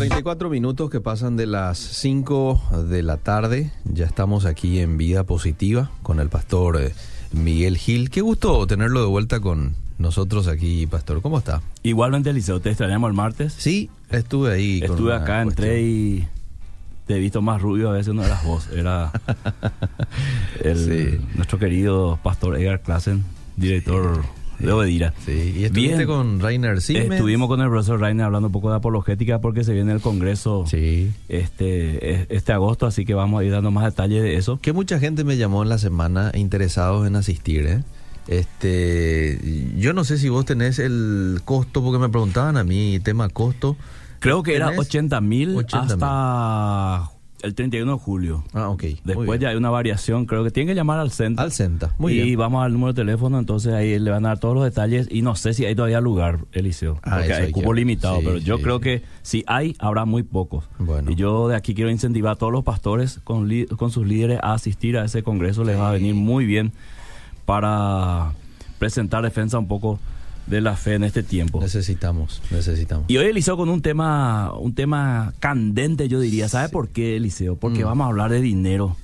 34 minutos que pasan de las 5 de la tarde. Ya estamos aquí en Vida Positiva con el pastor eh, Miguel Gil. Qué gusto tenerlo de vuelta con nosotros aquí, pastor. ¿Cómo está? Igualmente, Eliseo, ¿te extrañamos el martes? Sí, estuve ahí. Estuve acá, entré y te he visto más rubio, a veces no eras vos, era el, Sí. nuestro querido pastor Edgar Klassen, director de. Sí, y estuviste Bien. con Rainer Siemens. Estuvimos con el profesor Rainer hablando un poco de apologética porque se viene el congreso Sí. este, este agosto, así que vamos a ir dando más detalles de eso. Que mucha gente me llamó en la semana interesados en asistir, ¿eh? Este, yo no sé si vos tenés el costo, porque me preguntaban a mí, tema costo. Creo que era ¿Tenés? 80 mil 80.000. hasta el 31 de julio. Ah, ok. Después ya hay una variación, creo que tienen que llamar al centro. Al Centa, muy y bien. vamos al número de teléfono, entonces ahí le van a dar todos los detalles y no sé si hay todavía lugar, Eliseo, Ah, porque hay cupo limitado, sí, pero yo sí, creo sí. que si hay, habrá muy pocos. Bueno. Y yo de aquí quiero incentivar a todos los pastores con, li- con sus líderes a asistir a ese congreso, les va a venir muy bien para presentar defensa un poco de la fe en este tiempo. Necesitamos, necesitamos. Y hoy Eliseo con un tema, un tema candente, yo diría. ¿Sabe por qué, Eliseo? Porque Mm. vamos a hablar de dinero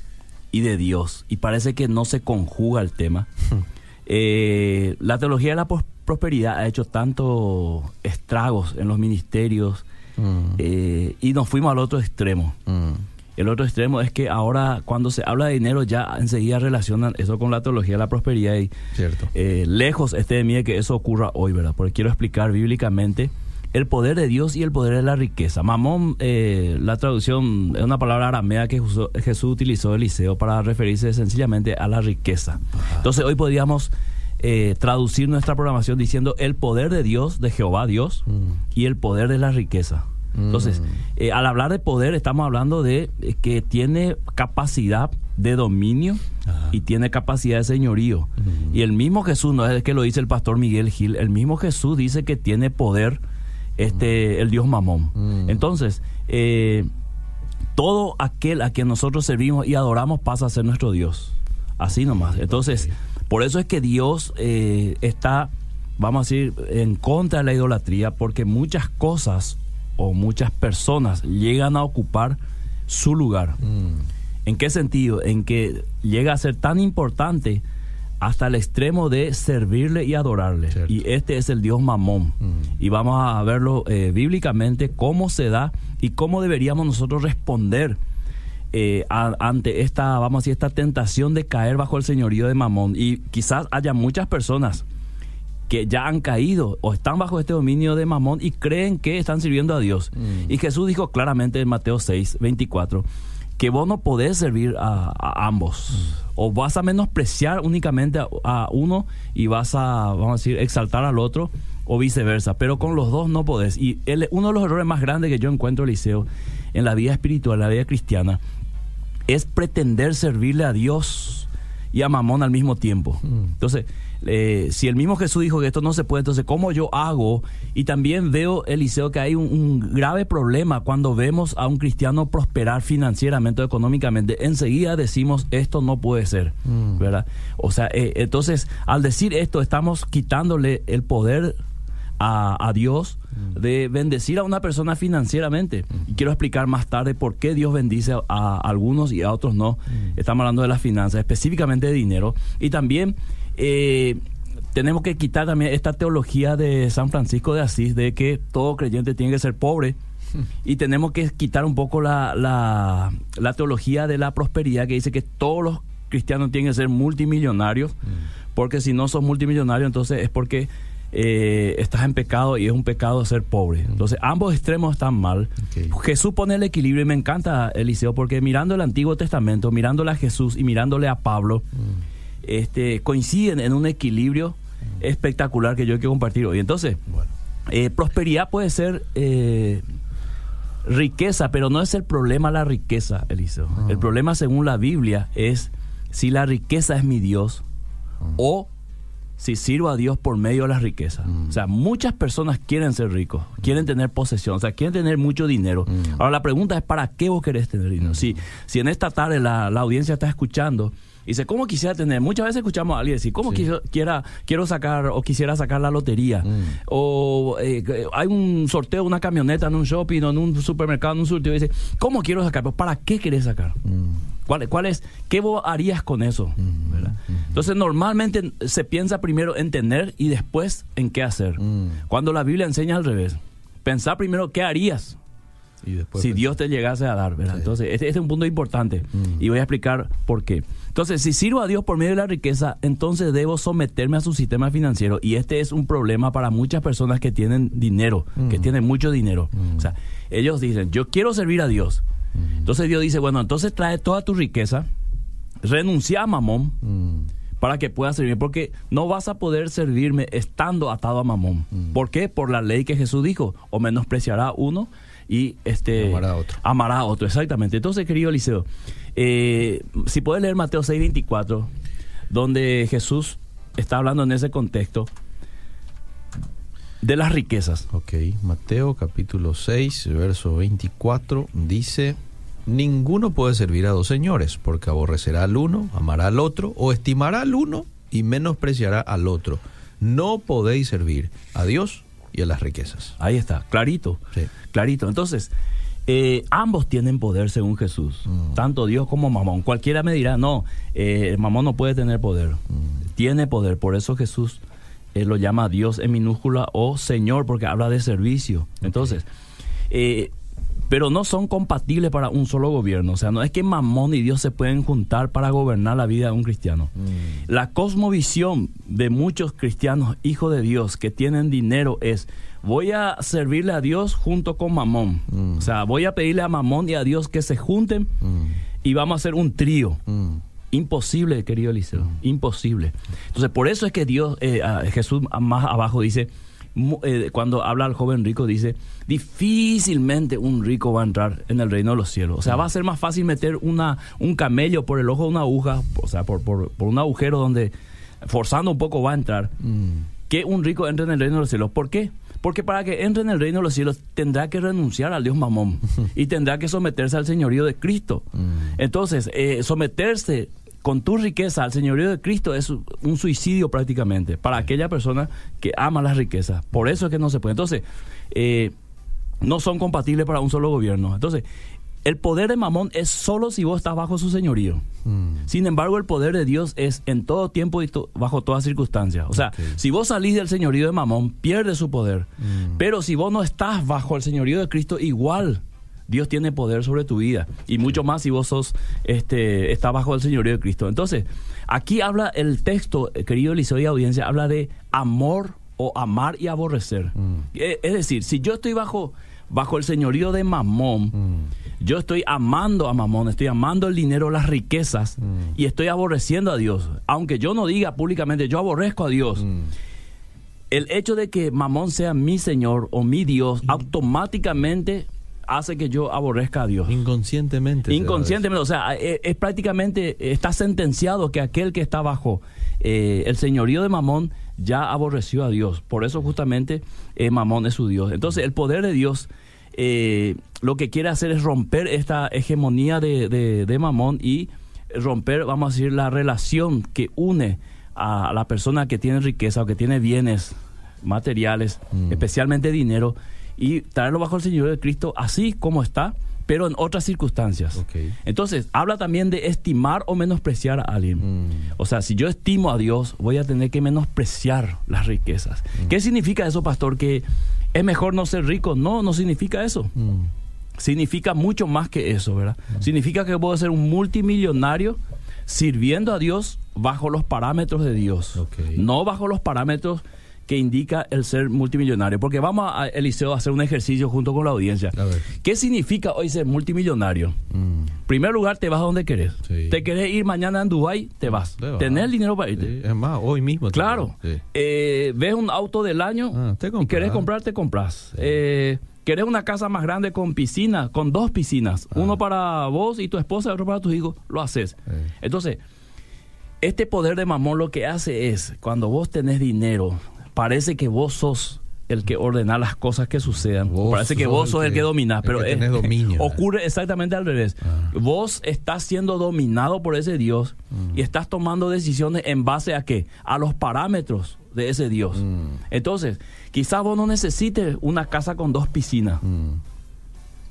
y de Dios. Y parece que no se conjuga el tema. Eh, la teología de la prosperidad ha hecho tantos estragos en los ministerios Mm, eh, y nos fuimos al otro extremo. mm, El otro extremo es que ahora cuando se habla de dinero ya enseguida relacionan eso con la teología de la prosperidad y cierto. eh, lejos esté de mí de que eso ocurra hoy, ¿verdad? Porque quiero explicar bíblicamente el poder de Dios y el poder de la riqueza. Mamón, eh, la traducción es una palabra aramea que usó- Jesús utilizó Eliseo para referirse sencillamente a la riqueza. Entonces hoy podríamos eh, traducir nuestra programación diciendo el poder de Dios, de Jehová Dios, Mm. y el poder de la riqueza. Entonces, eh, al hablar de poder estamos hablando de eh, que tiene capacidad de dominio Ajá. y tiene capacidad de señorío. Y el mismo Jesús, no es que lo dice el pastor Miguel Gil, el mismo Jesús dice que tiene poder este el Dios Mamón. Mm. Entonces, eh, todo aquel a quien nosotros servimos y adoramos pasa a ser nuestro Dios. Así nomás. Entonces, por eso es que Dios eh, está, vamos a decir, en contra de la idolatría, porque muchas cosas o muchas personas llegan a ocupar su lugar. Mm, ¿En qué sentido? En que llega a ser tan importante hasta el extremo de servirle y adorarle. Cierto. Y este es el Dios Mamón. Mm. Y vamos a verlo eh, bíblicamente, cómo se da y cómo deberíamos nosotros responder eh, a- ante esta, vamos a decir, esta tentación de caer bajo el señorío de Mamón. Y quizás haya muchas personas que ya han caído o están bajo este dominio de Mamón y creen que están sirviendo a Dios. Mm. Y Jesús dijo claramente en Mateo 6, 24, que vos no podés servir a, a ambos. O vas a menospreciar únicamente a, a uno y vas a, vamos a decir, exaltar al otro o viceversa. Pero con los dos no podés. Y el- uno de los errores más grandes que yo encuentro, Eliseo, en la vida espiritual, en la vida cristiana, es pretender servirle a Dios y a Mamón al mismo tiempo. Entonces, eh, si el mismo Jesús dijo que esto no se puede, entonces, ¿cómo yo hago? Y también veo, Eliseo, que hay un, un grave problema cuando vemos a un cristiano prosperar financieramente o económicamente. Enseguida decimos, esto no puede ser, Mm. ¿verdad? O sea, eh, entonces, al decir esto, estamos quitándole el poder a, a Dios de bendecir a una persona financieramente. Y quiero explicar más tarde por qué Dios bendice a, a algunos y a otros no. Estamos hablando de las finanzas, específicamente de dinero. Y también eh, tenemos que quitar también esta teología de San Francisco de Asís de que todo creyente tiene que ser pobre. Y tenemos que quitar un poco la, la, la teología de la prosperidad que dice que todos los cristianos tienen que ser multimillonarios, porque si no sos multimillonario, entonces es porque eh, estás en pecado y es un pecado ser pobre. Entonces ambos extremos están mal. Jesús pone el equilibrio y me encanta, Eliseo, porque mirando el Antiguo Testamento, mirándole a Jesús y mirándole a Pablo, este, coinciden en un equilibrio espectacular que yo quiero compartir hoy. Entonces, Bueno. eh, prosperidad puede ser eh, riqueza, pero no es el problema la riqueza, Eliseo. Ah. El problema, según la Biblia, es si la riqueza es mi Dios Ah. o si sirvo a Dios por medio de la riqueza. Mm. O sea, muchas personas quieren ser ricos, quieren tener posesión, o sea, quieren tener mucho dinero. Mm. Ahora la pregunta es, ¿para qué vos querés tener dinero? Si, si en esta tarde la, la audiencia está escuchando Dice, ¿cómo quisiera tener? Muchas veces escuchamos a alguien decir, ¿cómo quiero, quiera, quiero sacar o quisiera sacar la lotería? Mm. O eh, hay un sorteo, una camioneta en un shopping o en un supermercado, en un surtido. Dice, ¿cómo quiero sacar? ¿Pero ¿Para qué querés sacar? Mm. ¿Cuál, ¿Cuál es? ¿Qué vos harías con eso? ¿verdad? Entonces, normalmente se piensa primero en tener y después en qué hacer. Mm. Cuando la Biblia enseña al revés. Pensar primero qué harías Y después si pensar. Dios te llegase a dar, ¿verdad? Sí. Entonces, este, este es un punto importante Mm. y voy a explicar por qué. Entonces, si sirvo a Dios por medio de la riqueza, entonces debo someterme a su sistema financiero y este es un problema para muchas personas que tienen dinero, que Mm. tienen mucho dinero. Mm. O sea, ellos dicen, yo quiero servir a Dios. Mm. Entonces Dios dice, bueno, entonces trae toda tu riqueza, renuncia a Mamón Mm. para que puedas servir, porque no vas a poder servirme estando atado a Mamón. Mm. ¿Por qué? Por la ley que Jesús dijo, o menospreciará uno y este Amará a otro. Amará a otro, exactamente. Entonces, querido Eliseo, eh, si puedes leer Mateo 6:24, donde Jesús está hablando en ese contexto de las riquezas. Ok, Mateo capítulo 6, verso 24 dice, ninguno puede servir a dos señores, porque aborrecerá al uno, amará al otro, o estimará al uno y menospreciará al otro. No podéis servir a Dios y a las riquezas. Ahí está, clarito. Sí. Clarito. Entonces, eh, ambos tienen poder según Jesús, Mm. tanto Dios como Mamón. Cualquiera me dirá, no, eh, Mamón no puede tener poder. Mm. Tiene poder, por eso Jesús eh, lo llama Dios en minúscula o Señor, porque habla de servicio. Entonces, eh, pero no son compatibles para un solo gobierno. O sea, no es que Mamón y Dios se pueden juntar para gobernar la vida de un cristiano. Mm. La cosmovisión de muchos cristianos, hijos de Dios, que tienen dinero es, voy a servirle a Dios junto con Mamón. Mm. O sea, voy a pedirle a Mamón y a Dios que se junten Mm. y vamos a hacer un trío. Imposible, querido Eliseo, imposible. Entonces, por eso es que Dios, eh, Jesús más abajo dice, eh, cuando habla al joven rico, dice, difícilmente un rico va a entrar en el reino de los cielos. O sea, va a ser más fácil meter una, un camello por el ojo de una aguja, o sea, por, por, por un agujero donde forzando un poco va a entrar, Mm. que un rico entre en el reino de los cielos. ¿Por qué? Porque para que entre en el reino de los cielos tendrá que renunciar al Dios Mamón y tendrá que someterse al señorío de Cristo. Mm. Entonces, eh, someterse con tu riqueza al señorío de Cristo es un suicidio prácticamente para aquella persona que ama las riquezas. Por eso es que no se puede. Entonces, eh, no son compatibles para un solo gobierno. Entonces, el poder de Mamón es solo si vos estás bajo su señorío. Mm. Sin embargo, el poder de Dios es en todo tiempo y to- bajo todas circunstancias. O sea, si vos salís del señorío de Mamón, pierde su poder. Mm. Pero si vos no estás bajo el señorío de Cristo, igual Dios tiene poder sobre tu vida. Y mucho más si vos sos, este, estás bajo el señorío de Cristo. Entonces, aquí habla el texto, eh, querido Eliseo y audiencia, habla de amor o amar y aborrecer. Mm. Eh, Es decir, si yo estoy bajo, bajo el señorío de Mamón, Mm. yo estoy amando a Mamón, estoy amando el dinero, las riquezas Mm. y estoy aborreciendo a Dios. Aunque yo no diga públicamente, yo aborrezco a Dios. Mm. El hecho de que Mamón sea mi Señor o mi Dios automáticamente hace que yo aborrezca a Dios. Inconscientemente. Inconscientemente, o sea, es, es prácticamente, está sentenciado que aquel que está bajo eh, el señorío de Mamón ya aborreció a Dios. Por eso justamente eh, Mamón es su Dios. Entonces, el poder de Dios eh, lo que quiere hacer es romper esta hegemonía de, de- de Mamón y romper, vamos a decir, la relación que une a la persona que tiene riqueza o que tiene bienes materiales, Mm. especialmente dinero, y traerlo bajo el señorío de Cristo así como está, pero en otras circunstancias. Entonces, habla también de estimar o menospreciar a alguien. Mm. O sea, si yo estimo a Dios, voy a tener que menospreciar las riquezas. ¿Qué significa eso, pastor? Que es mejor no ser rico. No, no significa eso. Mm. Significa mucho más que eso, ¿verdad? Significa que puedo ser un multimillonario sirviendo a Dios bajo los parámetros de Dios. No bajo los parámetros que indica el ser multimillonario. Porque vamos a Eliseo a hacer un ejercicio junto con la audiencia. A ver. ¿Qué significa hoy ser multimillonario? Mm. primer lugar, te vas a donde querés. Sí. Te querés ir mañana en Dubai, te vas. Te vas. El dinero para irte. Sí, Es más, hoy mismo. Claro. Sí. Eh, ves un auto del año Ah, te y querés comprar, te compras. Eh, querés una casa más grande con piscina, con dos piscinas. Ah. Uno para vos y tu esposa otro para tus hijos. Lo haces. Entonces, este poder de mamón lo que hace es, cuando vos tenés dinero, parece que vos sos el que ordena las cosas que sucedan. Vos Parece que vos sos el que- que dominás, pero que es- tenés dominio. ocurre exactamente al revés. Ah. Vos estás siendo dominado por ese Dios Mm. y estás tomando decisiones en base a qué? A los parámetros de ese Dios. Mm. Entonces, quizás vos no necesites una casa con dos piscinas. Mm.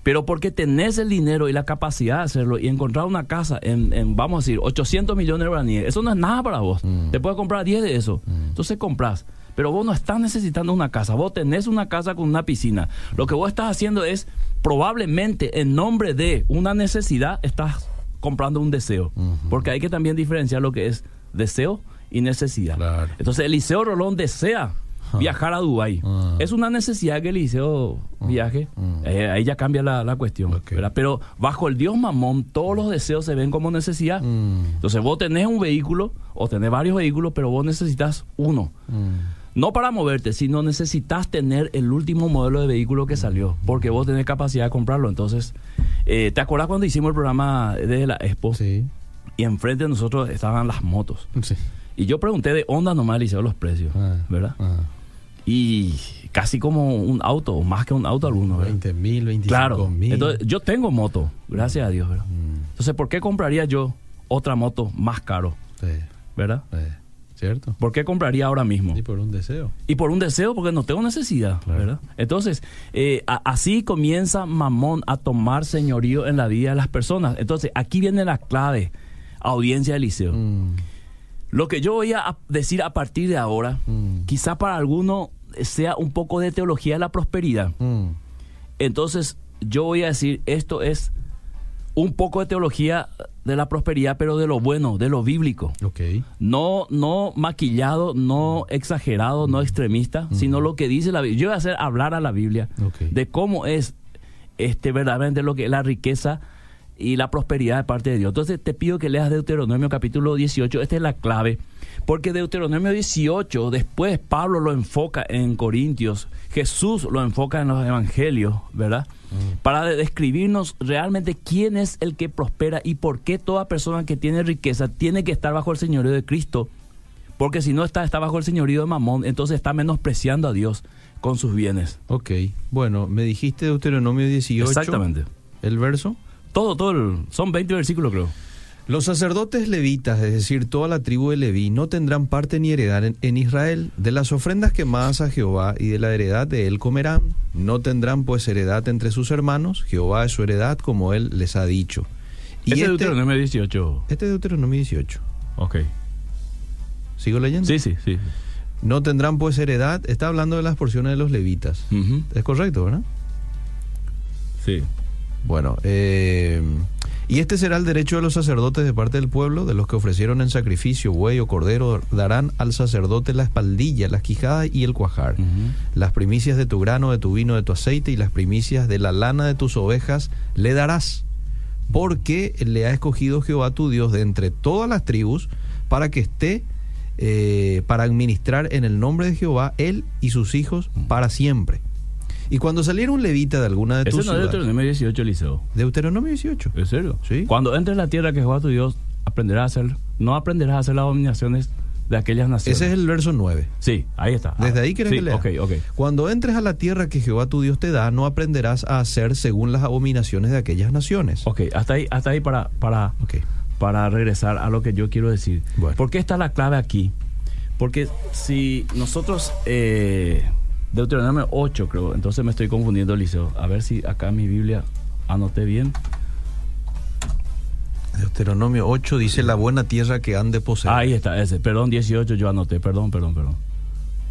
Pero porque tenés el dinero y la capacidad de hacerlo y encontrar una casa en, en, vamos a decir, 800 millones de guaraníes, eso no es nada para vos. Mm. Te puedes comprar 10 de eso. Mm. Entonces compras. Pero vos no estás necesitando una casa, vos tenés una casa con una piscina. Lo que vos estás haciendo es, probablemente en nombre de una necesidad, estás comprando un deseo. Porque hay que también diferenciar lo que es deseo y necesidad. Claro. Entonces Eliseo Rolón desea Ah. viajar a Dubái. Ah. Es una necesidad que Eliseo viaje. Mm. Eh, ahí ya cambia la, la cuestión. Pero bajo el Dios mamón, todos los deseos se ven como necesidad. Mm. Entonces vos tenés un vehículo o tenés varios vehículos, pero vos necesitas uno. No para moverte, sino necesitas tener el último modelo de vehículo que salió, porque vos tenés capacidad de comprarlo. Entonces, eh, ¿te acuerdas cuando hicimos el programa de la Expo? Sí. Y enfrente de nosotros estaban las motos. Sí. Y yo pregunté de Honda nomás, Eliseo, los precios, Ah. ¿verdad? Ah. Y casi como un auto, o más que un auto alguno, ¿verdad? 20 mil, 25 Claro. mil. Entonces, yo tengo moto, gracias a Dios, ¿verdad? Mm. Entonces, ¿por qué compraría yo otra moto más caro, Sí. ¿verdad? Sí. ¿Cierto? ¿Por qué compraría ahora mismo? Y por un deseo. Y por un deseo, porque no tengo necesidad, Claro. ¿verdad? Entonces, eh, a- así comienza Mamón a tomar señorío en la vida de las personas. Entonces, aquí viene la clave, audiencia de Eliseo. Mm. Lo que yo voy a decir a partir de ahora, Mm. quizá para alguno sea un poco de teología de la prosperidad. Mm. Entonces, yo voy a decir, esto es un poco de teología de la prosperidad, pero de lo bueno, de lo bíblico. No, no maquillado, no exagerado, no extremista, sino lo que dice la Biblia. Yo voy a hacer hablar a la Biblia Ok. de cómo es este verdaderamente lo que es la riqueza y la prosperidad de parte de Dios. Entonces te pido que leas Deuteronomio capítulo 18, esta es la clave, porque Deuteronomio 18 después Pablo lo enfoca en Corintios, Jesús lo enfoca en los evangelios, ¿verdad? Para de- describirnos realmente quién es el que prospera y por qué toda persona que tiene riqueza tiene que estar bajo el señorío de Cristo. Porque si no está, está bajo el señorío de Mamón, entonces está menospreciando a Dios con sus bienes. Ok. Bueno, me dijiste Deuteronomio 18. Exactamente. El verso. Todo, todo, el- son 20 versículos creo. Los sacerdotes levitas, es decir, toda la tribu de Leví, no tendrán parte ni heredad en, en Israel. De las ofrendas quemadas a Jehová y de la heredad de él comerán. No tendrán pues heredad entre sus hermanos. Jehová es su heredad como él les ha dicho. Y Ese es este, Deuteronomio 18. este es Deuteronomio 18. Ok. ¿Sigo leyendo? Sí, sí, sí. No tendrán pues heredad. Está hablando de las porciones de los levitas. Es correcto, ¿verdad? Sí. Bueno, eh, y este será el derecho de los sacerdotes de parte del pueblo, de los que ofrecieron en sacrificio buey o cordero, darán al sacerdote la espaldilla, las quijadas y el cuajar, las primicias de tu grano, de tu vino, de tu aceite y las primicias de la lana de tus ovejas le darás, porque le ha escogido Jehová tu Dios de entre todas las tribus para que esté eh, para administrar en el nombre de Jehová él y sus hijos para siempre. Y cuando saliera un levita de alguna de Ese tus no es ciudades, Deuteronomio 18, Eliseo. Deuteronomio 18. ¿En serio? Sí. Cuando entres en la tierra que Jehová tu Dios, aprenderás a hacer, no aprenderás a hacer las dominaciones de aquellas naciones. Ese es el verso 9. Sí, ahí está. Desde Ah, ahí querés sí, que lea. Ok, ok. Cuando entres a la tierra que Jehová tu Dios te da, no aprenderás a hacer según las abominaciones de aquellas naciones. Ok, hasta ahí, hasta ahí para, para, Ok. para regresar a lo que yo quiero decir. Bueno. ¿Por qué está la clave aquí? Porque si nosotros, eh, Deuteronomio 8 creo, entonces me estoy confundiendo, Eliseo. A ver si acá en mi Biblia anoté bien. Deuteronomio 8 dice la buena tierra que han de poseer. Ahí está, ese. Perdón, 18 yo anoté. Perdón, perdón, perdón.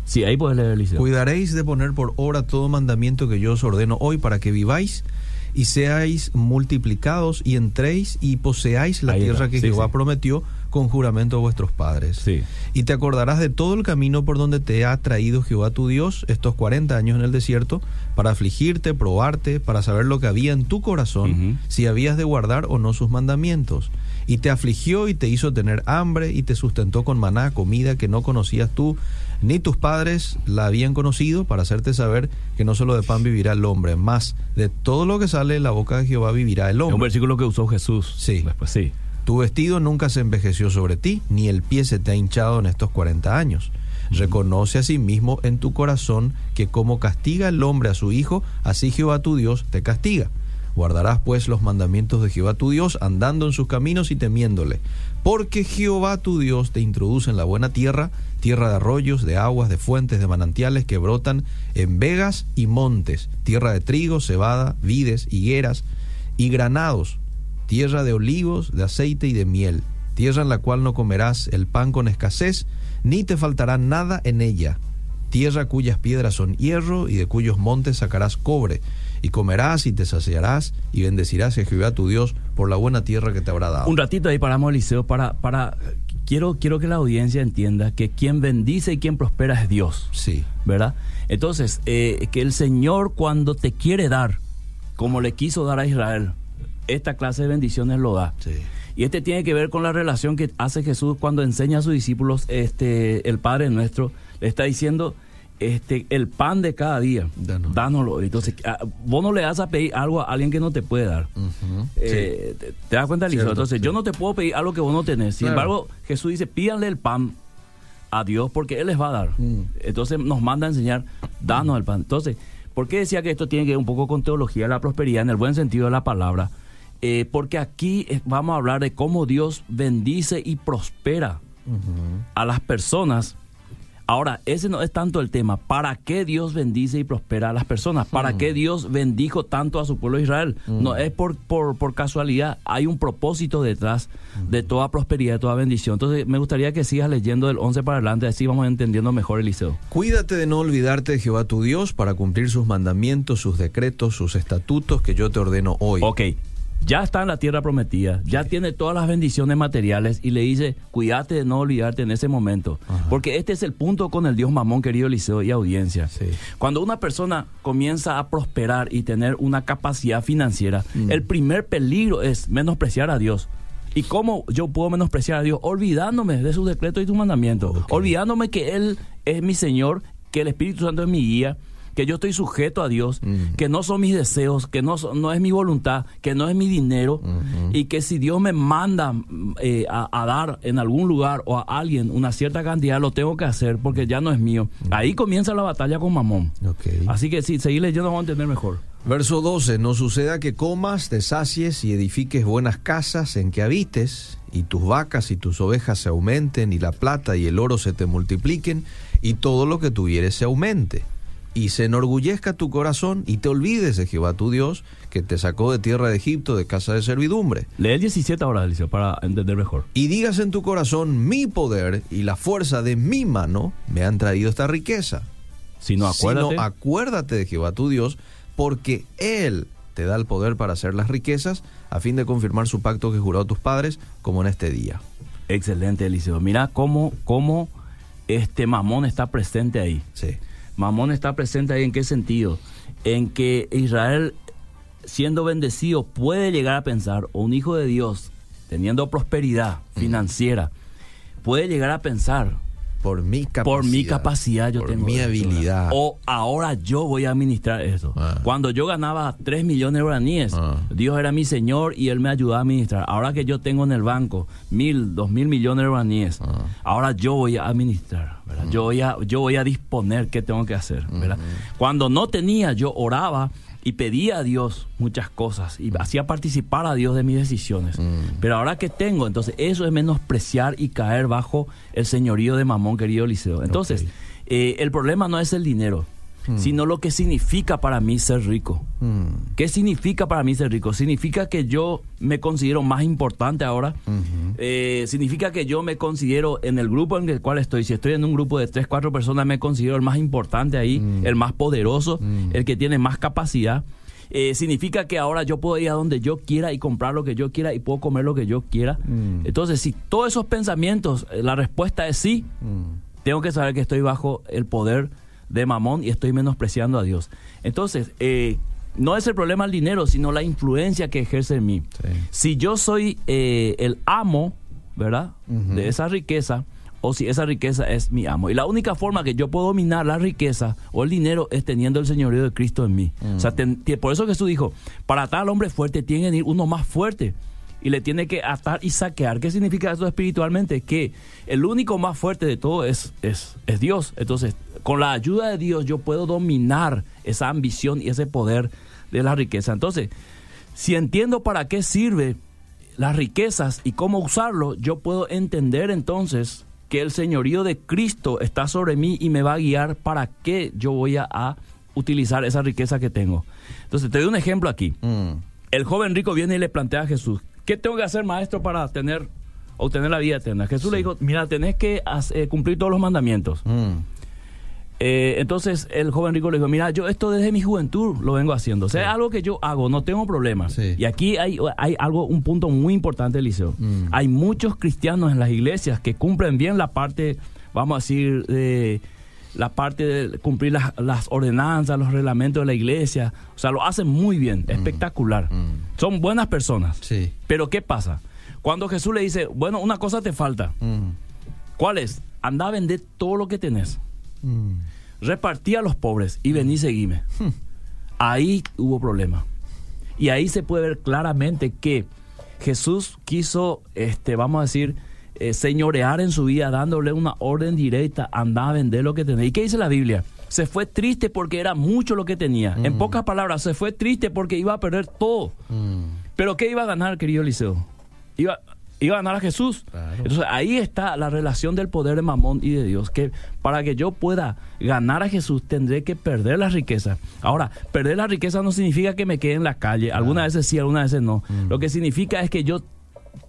Sí, ahí puedes leer, Eliseo. Cuidaréis de poner por obra todo mandamiento que yo os ordeno hoy para que viváis y seáis multiplicados y entréis y poseáis la Ahí tierra está. que Sí, Jehová sí. prometió con juramento a vuestros padres. Sí. Y te acordarás de todo el camino por donde te ha traído Jehová tu Dios estos 40 años en el desierto, para afligirte, probarte, para saber lo que había en tu corazón, si habías de guardar o no sus mandamientos. Y te afligió y te hizo tener hambre y te sustentó con maná, comida que no conocías tú, ni tus padres la habían conocido, para hacerte saber que no solo de pan vivirá el hombre, más de todo lo que sale de la boca de Jehová vivirá el Es un hombre. versículo que usó Jesús. Sí. Después, sí. Tu vestido nunca se envejeció sobre ti, ni el pie se te ha hinchado en estos 40 años. Reconoce a sí mismo en tu corazón que como castiga el hombre a su hijo, así Jehová tu Dios te castiga. Guardarás pues los mandamientos de Jehová tu Dios, andando en sus caminos y temiéndole. Porque Jehová tu Dios te introduce en la buena tierra, tierra de arroyos, de aguas, de fuentes, de manantiales que brotan en vegas y montes, tierra de trigo, cebada, vides, higueras y granados, tierra de olivos, de aceite y de miel, tierra en la cual no comerás el pan con escasez, ni te faltará nada en ella, tierra cuyas piedras son hierro y de cuyos montes sacarás cobre, y comerás y te saciarás y bendecirás a Jehová tu Dios por la buena tierra que te habrá dado. Un ratito ahí paramos, Eliseo, para, para quiero, quiero que la audiencia entienda que quien bendice y quien prospera es Dios. Sí. ¿Verdad? Entonces, eh, que el Señor cuando te quiere dar, como le quiso dar a Israel, esta clase de bendiciones lo da. Sí. Y este tiene que ver con la relación que hace Jesús cuando enseña a sus discípulos, este, el Padre nuestro, le está diciendo, este, el pan de cada día, Danos. dánoslo. Entonces, ah, vos no le das a pedir algo a alguien que no te puede dar. Eh, te, te das cuenta, Eliseo? Entonces, sí. yo no te puedo pedir algo que vos no tenés. Sin Claro. embargo, Jesús dice, pídanle el pan a Dios porque Él les va a dar. Mm. Entonces, nos manda a enseñar, danos el pan. Entonces, ¿por qué decía que esto tiene que ver un poco con teología de la prosperidad en el buen sentido de la palabra? Eh, porque aquí eh, vamos a hablar de cómo Dios bendice y prospera a las personas. Ahora, ese no es tanto el tema. ¿Para qué Dios bendice y prospera a las personas? ¿Para qué Dios bendijo tanto a su pueblo de Israel? No es por, por, por casualidad. Hay un propósito detrás de toda prosperidad, de toda bendición. Entonces, me gustaría que sigas leyendo del 11 para adelante, así vamos entendiendo mejor, Eliseo. Cuídate de no olvidarte de Jehová tu Dios para cumplir sus mandamientos, sus decretos, sus estatutos que yo te ordeno hoy. Ok, ya está en la tierra prometida, ya tiene todas las bendiciones materiales y le dice, cuídate de no olvidarte en ese momento. Porque este es el punto con el Dios mamón, querido Eliseo y audiencia. Sí. Cuando una persona comienza a prosperar y tener una capacidad financiera, Mm. el primer peligro es menospreciar a Dios. ¿Y cómo yo puedo menospreciar a Dios? Olvidándome de sus decretos y sus mandamientos. Olvidándome que Él es mi Señor, que el Espíritu Santo es mi guía, que yo estoy sujeto a Dios, que no son mis deseos, que no, no es mi voluntad, que no es mi dinero, y que si Dios me manda eh, a, a dar en algún lugar o a alguien una cierta cantidad, lo tengo que hacer porque ya no es mío. Ahí comienza la batalla con Mamón. Así que si seguir leyendo vamos a entender mejor. Verso 12. No suceda que comas, te sacies y edifiques buenas casas en que habites, y tus vacas y tus ovejas se aumenten, y la plata y el oro se te multipliquen, y todo lo que tuvieres se aumente. Y se enorgullezca tu corazón, y te olvides de Jehová tu Dios, que te sacó de tierra de Egipto, de casa de servidumbre. Lee el 17 ahora, Eliseo, para entender mejor. Y digas en tu corazón, mi poder y la fuerza de mi mano me han traído esta riqueza. Si no, acuérdate. Sino acuérdate de Jehová tu Dios, porque Él te da el poder para hacer las riquezas, a fin de confirmar su pacto que juró a tus padres, como en este día. Excelente, Eliseo. Mira cómo, cómo este Mamón está presente ahí. Sí. Mamón está presente ahí en qué sentido? En que Israel, siendo bendecido, puede llegar a pensar, o un hijo de Dios, teniendo prosperidad financiera, puede llegar a pensar, Por mi capacidad. por mi capacidad yo por tengo mi habilidad. O ahora yo voy a administrar eso. Ah. Cuando yo ganaba 3 millones de guaraníes, Ah. Dios era mi Señor y Él me ayudaba a administrar. Ahora que yo tengo en el banco mil, dos mil millones de guaraníes, Ah. ahora yo voy a administrar. ¿verdad? Yo, voy a, yo voy a disponer qué tengo que hacer. ¿verdad? Cuando no tenía, yo oraba y pedía a Dios muchas cosas y hacía participar a Dios de mis decisiones. Pero ahora que tengo, entonces eso es menospreciar y caer bajo el señorío de Mamón, querido Liceo. Entonces, eh, el problema no es el dinero, sino lo que significa para mí ser rico. Mm. ¿Qué significa para mí ser rico? Significa que yo me considero más importante ahora. Eh, significa que yo me considero en el grupo en el cual estoy. Si estoy en un grupo de tres, cuatro personas, me considero el más importante ahí, el más poderoso, el que tiene más capacidad. Eh, significa que ahora yo puedo ir a donde yo quiera y comprar lo que yo quiera y puedo comer lo que yo quiera. Entonces, si todos esos pensamientos, la respuesta es sí, tengo que saber que estoy bajo el poder de Mamón y estoy menospreciando a Dios. Entonces, eh, no es el problema el dinero, sino la influencia que ejerce en mí. Sí. Si yo soy eh, el amo, ¿verdad? De esa riqueza, o si esa riqueza es mi amo. Y la única forma que yo puedo dominar la riqueza o el dinero es teniendo el señorío de Cristo en mí. O sea, ten- tie- por eso Jesús dijo, para tal hombre fuerte tiene que ir uno más fuerte. y le tiene que atar y saquear. ¿Qué significa eso espiritualmente? Que el único más fuerte de todo es, es, es Dios. Entonces, con la ayuda de Dios yo puedo dominar esa ambición y ese poder de la riqueza. Entonces, si entiendo para qué sirve las riquezas y cómo usarlo, yo puedo entender entonces que el señorío de Cristo está sobre mí y me va a guiar para qué yo voy a, a utilizar esa riqueza que tengo. Entonces, te doy un ejemplo aquí. Mm. El joven rico viene y le plantea a Jesús, ¿qué tengo que hacer, maestro, para tener obtener la vida eterna? Jesús le dijo, mira, tenés que hacer- cumplir todos los mandamientos. Mm. Eh, entonces el joven rico le dijo, mira, yo esto desde mi juventud lo vengo haciendo. O sea, es algo que yo hago, no tengo problema. Sí. Y aquí hay, hay algo, un punto muy importante, Eliseo. Mm. Hay muchos cristianos en las iglesias que cumplen bien la parte, vamos a decir, de la parte de cumplir las, las ordenanzas, los reglamentos de la iglesia. O sea, lo hacen muy bien, espectacular. Mm. Son buenas personas. Sí. Pero ¿qué pasa? Cuando Jesús le dice, bueno, una cosa te falta. Mm. ¿Cuál es? Anda a vender todo lo que tenés Mm. repartí a los pobres y vení seguime. Ahí hubo problema. Y ahí se puede ver claramente que Jesús quiso, este, vamos a decir, eh, señorear en su vida, dándole una orden directa, anda a vender lo que tenés. ¿Y qué dice la Biblia? Se fue triste porque era mucho lo que tenía. En pocas palabras, se fue triste porque iba a perder todo. Mm. Pero ¿qué iba a ganar, querido Eliseo? Iba, iba a ganar a Jesús. Claro. Entonces ahí está la relación del poder de Mamón y de Dios, que para que yo pueda ganar a Jesús tendré que perder la riqueza. Ahora, perder la riqueza no significa que me quede en la calle, algunas veces sí, algunas veces no. Lo que significa es que yo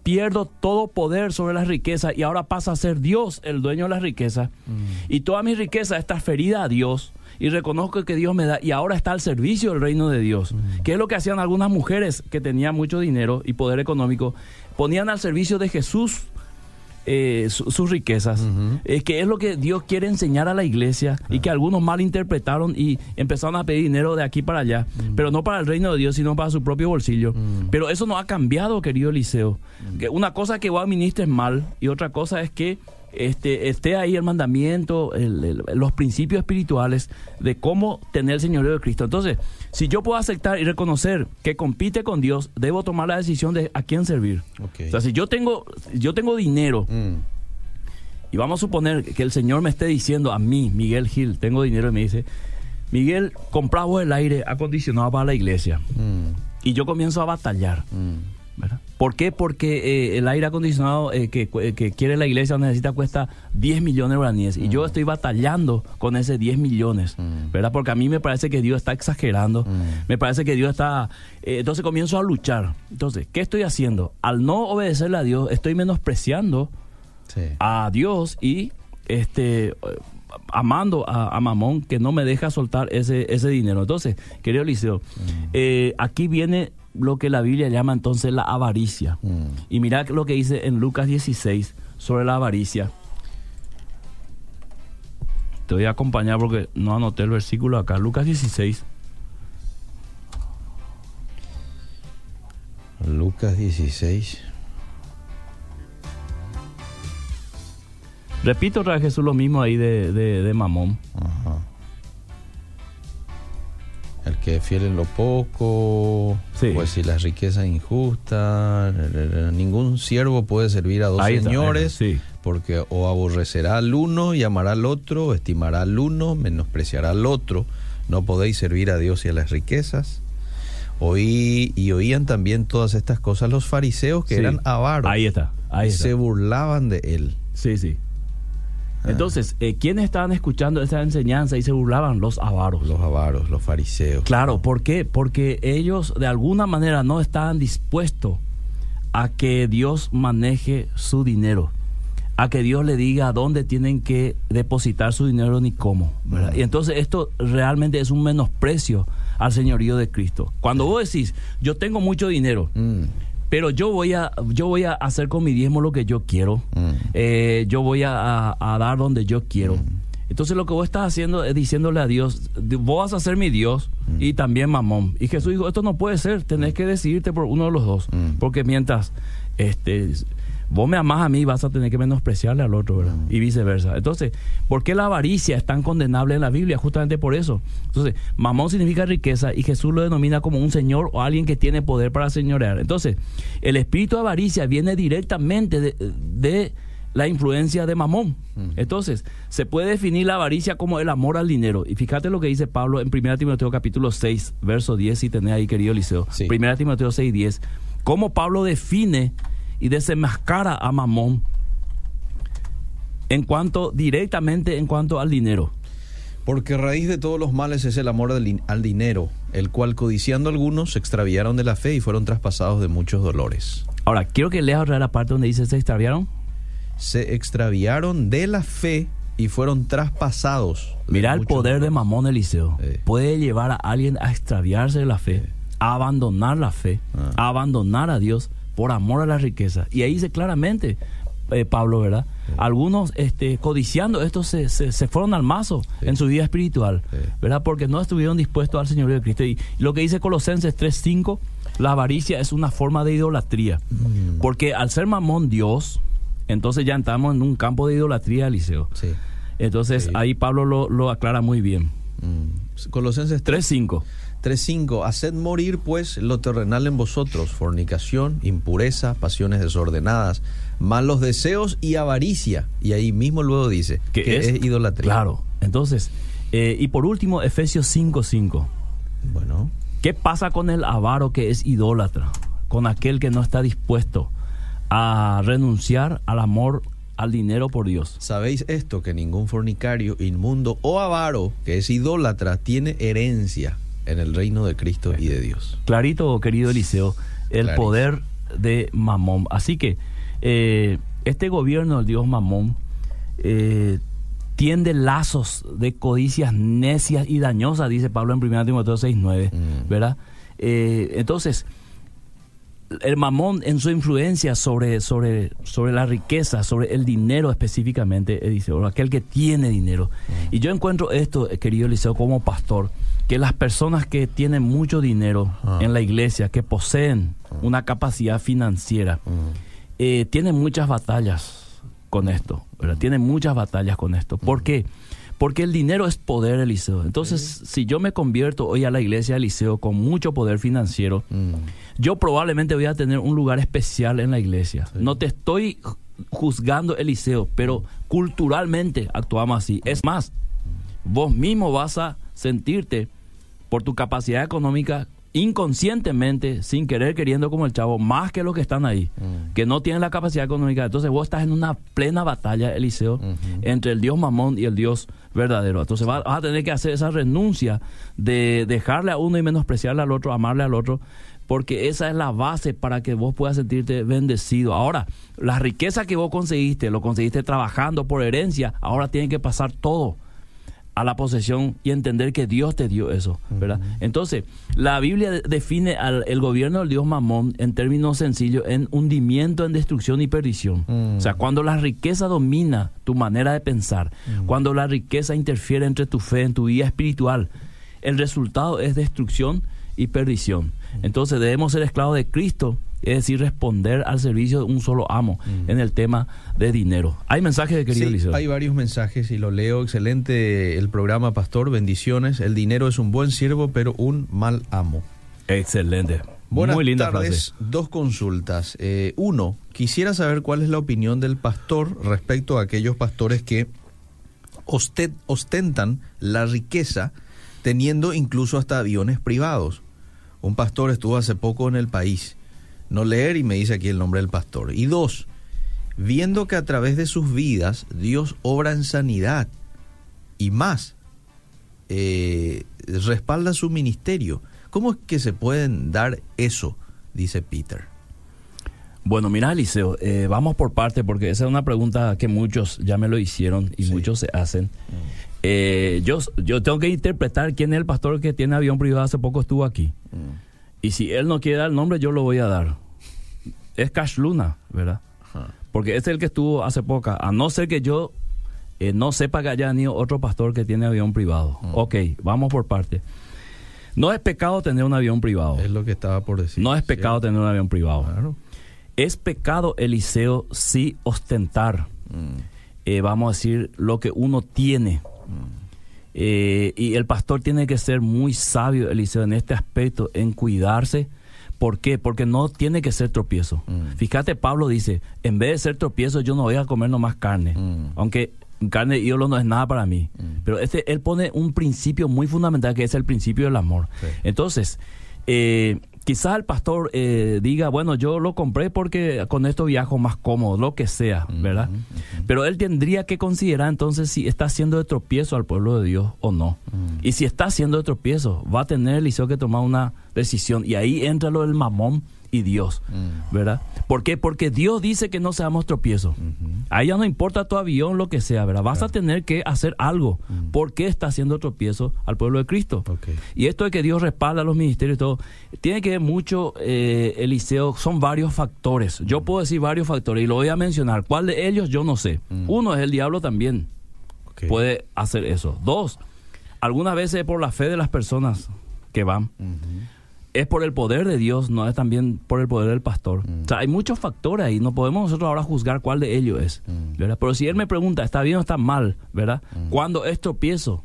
pierdo todo poder sobre las riquezas y ahora pasa a ser Dios el dueño de las riquezas. Y toda mi riqueza está ferida a Dios y reconozco que Dios me da y ahora está al servicio del reino de Dios. Que es lo que hacían algunas mujeres que tenían mucho dinero y poder económico, ponían al servicio de Jesús eh, su- sus riquezas, eh, que es lo que Dios quiere enseñar a la iglesia y que algunos malinterpretaron y empezaron a pedir dinero de aquí para allá, pero no para el reino de Dios, sino para su propio bolsillo. Pero eso no ha cambiado, querido Eliseo. Que una cosa que vos administres mal y otra cosa es que este, esté ahí el mandamiento, el- el- los principios espirituales de cómo tener el señorío de Cristo. Entonces, si yo puedo aceptar y reconocer que compite con Dios, debo tomar la decisión de a quién servir. O sea, si yo tengo, yo tengo dinero Mm. y vamos a suponer que el Señor me esté diciendo a mí, Miguel Gil, tengo dinero y me dice, Miguel, comprá vos el aire acondicionado para la iglesia. Mm. Y yo comienzo a batallar. Mm. ¿verdad? ¿Por qué? Porque eh, el aire acondicionado eh, que, eh, que quiere la iglesia necesita cuesta 10 millones de guaraníes. Y yo estoy batallando con ese 10 millones, Mm. ¿verdad? Porque a mí me parece que Dios está exagerando. Mm. Me parece que Dios está... eh, entonces comienzo a luchar. Entonces, ¿qué estoy haciendo? Al no obedecerle a Dios, estoy menospreciando Sí. a Dios y este amando a, a Mamón que no me deja soltar ese, ese dinero. Entonces, querido Eliseo, eh, aquí viene lo que la Biblia llama entonces la avaricia. Mm. Y mira lo que dice en Lucas 16 sobre la avaricia. Te voy a acompañar porque no anoté el versículo acá. Lucas 16. Lucas 16. Repito otra vez Jesús lo mismo ahí de, de, de Mamón. Ajá. El que es fiel en lo poco, Sí. pues si las riquezas injustas, ningún siervo puede servir a dos Ahí señores, está, sí. porque o aborrecerá al uno y amará al otro, o estimará al uno, menospreciará al otro. No podéis servir a Dios y a las riquezas. Oí, y oían también todas estas cosas los fariseos que Sí. eran avaros. Ahí está, ahí está. se burlaban de él. Sí, sí. Entonces, eh, ¿quiénes estaban escuchando esa enseñanza y se burlaban? Los avaros. Los avaros, los fariseos. Claro, ¿por qué? Porque ellos de alguna manera no estaban dispuestos a que Dios maneje su dinero, a que Dios le diga dónde tienen que depositar su dinero ni cómo. ¿verdad? Y entonces esto realmente es un menosprecio al señorío de Cristo. Cuando vos decís, yo tengo mucho dinero, Mm, pero yo voy a, yo voy a hacer con mi diezmo lo que yo quiero. mm. Eh, yo voy a, a- a dar donde yo quiero. Entonces lo que vos estás haciendo es diciéndole a Dios, "De- vos vas a ser mi Dios y también mamón. Y Jesús dijo, esto no puede ser, tenés que decidirte por uno de los dos. Mm. Porque mientras este, vos me amás a mí, vas a tener que menospreciarle al otro, ¿verdad? Y viceversa. Entonces, ¿por qué la avaricia es tan condenable en la Biblia? Justamente por eso. Entonces, mamón significa riqueza y Jesús lo denomina como un señor o alguien que tiene poder para señorear. Entonces, el espíritu de avaricia viene directamente de, de la influencia de Mamón. Entonces, se puede definir la avaricia como el amor al dinero. Y fíjate lo que dice Pablo en 1 Timoteo capítulo 6, verso 10, si tenés ahí, querido Liceo. Sí. 1 Timoteo 6, 10. Cómo Pablo define y desenmascara a Mamón en cuanto, directamente en cuanto al dinero. Porque raíz de todos los males es el amor al, din- al dinero, el cual codiciando algunos se extraviaron de la fe y fueron traspasados de muchos dolores. Ahora, quiero que leas otra la parte donde dice se extraviaron. Se extraviaron de la fe y fueron traspasados. de Mira el poder de. Mamón Eliseo. Puede llevar a alguien a extraviarse de la fe, a abandonar la fe, Ah. a abandonar a Dios por amor a la riqueza. Y ahí dice claramente, eh, Pablo, ¿verdad? Algunos este, codiciando esto se, se, se fueron al mazo Sí. en su vida espiritual, Sí. ¿verdad? Porque no estuvieron dispuestos al Señor de Cristo. Y lo que dice Colosenses 3.5, la avaricia es una forma de idolatría. Mm. Porque al ser mamón Dios, entonces ya entramos en un campo de idolatría, Eliseo. Sí. Entonces ahí Pablo lo, lo aclara muy bien. Mm. Colosenses 3, 3.5. 3.5. Haced morir pues lo terrenal en vosotros, fornicación, impureza, pasiones desordenadas, malos deseos y avaricia. Y ahí mismo luego dice que, es, idolatría. Claro. Entonces, eh, y por último, Efesios 5.5. Bueno, ¿Qué pasa con el avaro que es idólatra? Con aquel que no está dispuesto a renunciar al amor al dinero por Dios. sabéis esto, que ningún fornicario, inmundo o avaro, que es idólatra, tiene herencia en el reino de Cristo y de Dios. Clarito, querido Eliseo, el poder de Mamón. Así que eh, este gobierno del Dios Mamón eh, tiende lazos de codicias necias y dañosas, dice Pablo en 1 Timoteo 6.9, Mm. ¿verdad? Eh, entonces, el mamón en su influencia sobre, sobre, sobre la riqueza, sobre el dinero específicamente, dice, o aquel que tiene dinero. Y yo encuentro esto, eh, querido Eliseo, como pastor, que las personas que tienen mucho dinero Ah. en la iglesia, que poseen una capacidad financiera, eh, tienen muchas batallas con esto, ¿verdad? Tienen muchas batallas con esto. ¿Por qué? Porque el dinero es poder, Eliseo. Entonces, si yo me convierto hoy a la iglesia Eliseo con mucho poder financiero, yo probablemente voy a tener un lugar especial en la iglesia. No te estoy ju- juzgando, Eliseo, pero culturalmente actuamos así. Es más, vos mismo vas a sentirte por tu capacidad económica inconscientemente, sin querer, queriendo como el chavo, más que los que están ahí, Mm. que no tienen la capacidad económica. Entonces vos estás en una plena batalla, Eliseo, entre el Dios mamón y el Dios verdadero. Entonces vas, vas a tener que hacer esa renuncia de dejarle a uno y menospreciarle al otro, amarle al otro, porque esa es la base para que vos puedas sentirte bendecido. Ahora, la riqueza que vos conseguiste, lo conseguiste trabajando por herencia, ahora tiene que pasar todo a la posesión y entender que Dios te dio eso, ¿verdad? Entonces, la Biblia de- define al el gobierno del Dios Mamón en términos sencillos en hundimiento, en destrucción y perdición. Mm. O sea, cuando la riqueza domina tu manera de pensar, cuando la riqueza interfiere entre tu fe, en tu vida espiritual, el resultado es destrucción y perdición. Entonces, debemos ser esclavos de Cristo, es decir, responder al servicio de un solo amo en el tema de dinero. Hay mensajes de querido Sí, Eliseo? hay varios mensajes y lo leo. Excelente el programa, Pastor. Bendiciones. El dinero es un buen siervo, pero un mal amo. Excelente. Buenas Muy linda tardes. frase. Dos consultas. Eh, uno, quisiera saber cuál es la opinión del pastor respecto a aquellos pastores que oste- ostentan la riqueza teniendo incluso hasta aviones privados. Un pastor estuvo hace poco en el país. No leer y me dice aquí el nombre del pastor. Y dos, viendo que a través de sus vidas Dios obra en sanidad y más, eh, respalda su ministerio. ¿Cómo es que se pueden dar eso? Dice Peter. Bueno, mira, Eliseo, eh, vamos por parte porque esa es una pregunta que muchos ya me lo hicieron y Sí. muchos se hacen. Eh, yo, yo tengo que interpretar quién es el pastor que tiene avión privado hace poco estuvo aquí. Y si él no quiere dar el nombre, yo lo voy a dar. Es Cash Luna, ¿verdad? Ajá. Porque es el que estuvo hace poco. A no ser que yo eh, no sepa que haya ni otro pastor que tiene avión privado. Ok, vamos por parte. No es pecado tener un avión privado. Es lo que estaba por decir. No es pecado tener un avión privado. Claro. Es pecado, Eliseo, sí ostentar, eh, vamos a decir, lo que uno tiene. Eh, y el pastor tiene que ser muy sabio, Eliseo, en este aspecto, en cuidarse. ¿Por qué? Porque no tiene que ser tropiezo. Fíjate, Pablo dice, en vez de ser tropiezo, yo no voy a comer nomás carne. Aunque carne y ídolo no es nada para mí. Pero este, él pone un principio muy fundamental que es el principio del amor. Sí. Entonces, eh, quizás el pastor eh, diga, bueno, yo lo compré porque con esto viajo más cómodo, lo que sea, ¿verdad? Pero él tendría que considerar entonces si está haciendo de tropiezo al pueblo de Dios o no. Y si está haciendo de tropiezo, va a tener Eliseo que tomar una decisión. Y ahí entra lo del mamón y Dios, ¿verdad? ¿Por qué? Porque Dios dice que no seamos tropiezos. Ahí ya no importa tu avión, lo que sea, ¿verdad? Vas a tener que hacer algo. ¿Por qué está haciendo tropiezo al pueblo de Cristo? Y esto de que Dios respalda a los ministerios y todo, tiene que ver mucho, eh, Eliseo, son varios factores. Yo puedo decir varios factores y lo voy a mencionar. ¿Cuál de ellos? Yo no sé. Uno es el diablo también. Puede hacer eso. Dos, algunas veces es por la fe de las personas que van. Es por el poder de Dios, no es también por el poder del pastor. O sea, hay muchos factores ahí. No podemos nosotros ahora juzgar cuál de ellos es. ¿verdad? Pero si él me pregunta, ¿está bien o está mal? ¿Verdad? Cuando es tropiezo,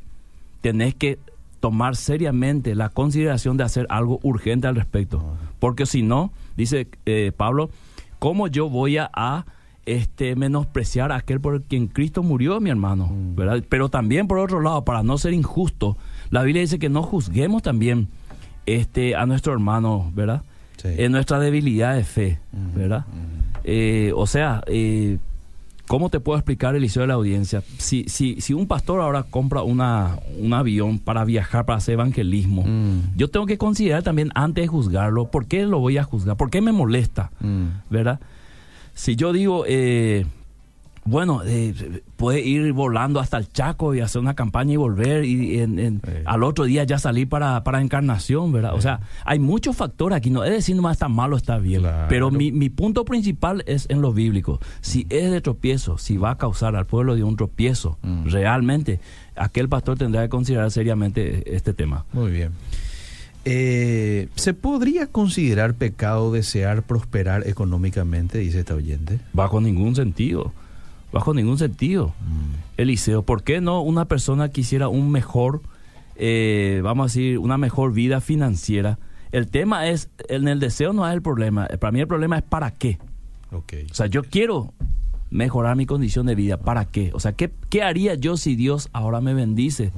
tenés que tomar seriamente la consideración de hacer algo urgente al respecto. Porque si no, dice eh, Pablo, ¿cómo yo voy a, a, este, menospreciar a aquel por quien Cristo murió, mi hermano? ¿verdad? Pero también, por otro lado, para no ser injusto, la Biblia dice que no juzguemos también este, a nuestro hermano, ¿verdad? Sí. En nuestra debilidad de fe, ¿verdad? Eh, o sea, eh, ¿cómo te puedo explicar, Eliseo de la audiencia? Si, si, si un pastor ahora compra una, un avión para viajar, para hacer evangelismo, Mm. yo tengo que considerar también antes de juzgarlo, ¿por qué lo voy a juzgar? ¿Por qué me molesta? Mm. ¿Verdad? Si yo digo, eh, bueno, eh, puede ir volando hasta el Chaco y hacer una campaña y volver y en- en- Sí. al otro día ya salir para, para encarnación, ¿verdad? O sea, hay muchos factores aquí, no es decir nomás está malo, está bien, Claro. pero mi, mi punto principal es en lo bíblico. Si es de tropiezo, si va a causar al pueblo de un tropiezo, Mm. realmente, aquel pastor tendrá que considerar seriamente este tema. Muy bien. Eh, ¿Se podría considerar pecado desear prosperar económicamente, dice esta oyente? Bajo ningún sentido, bajo ningún sentido. Eliseo, ¿por qué no una persona quisiera un mejor, eh, vamos a decir, una mejor vida financiera? El tema es, en el deseo no es el problema, para mí el problema es para qué. Ok. O sea, yo quiero mejorar mi condición de vida, ¿para qué? O sea, ¿qué, qué haría yo si Dios ahora me bendice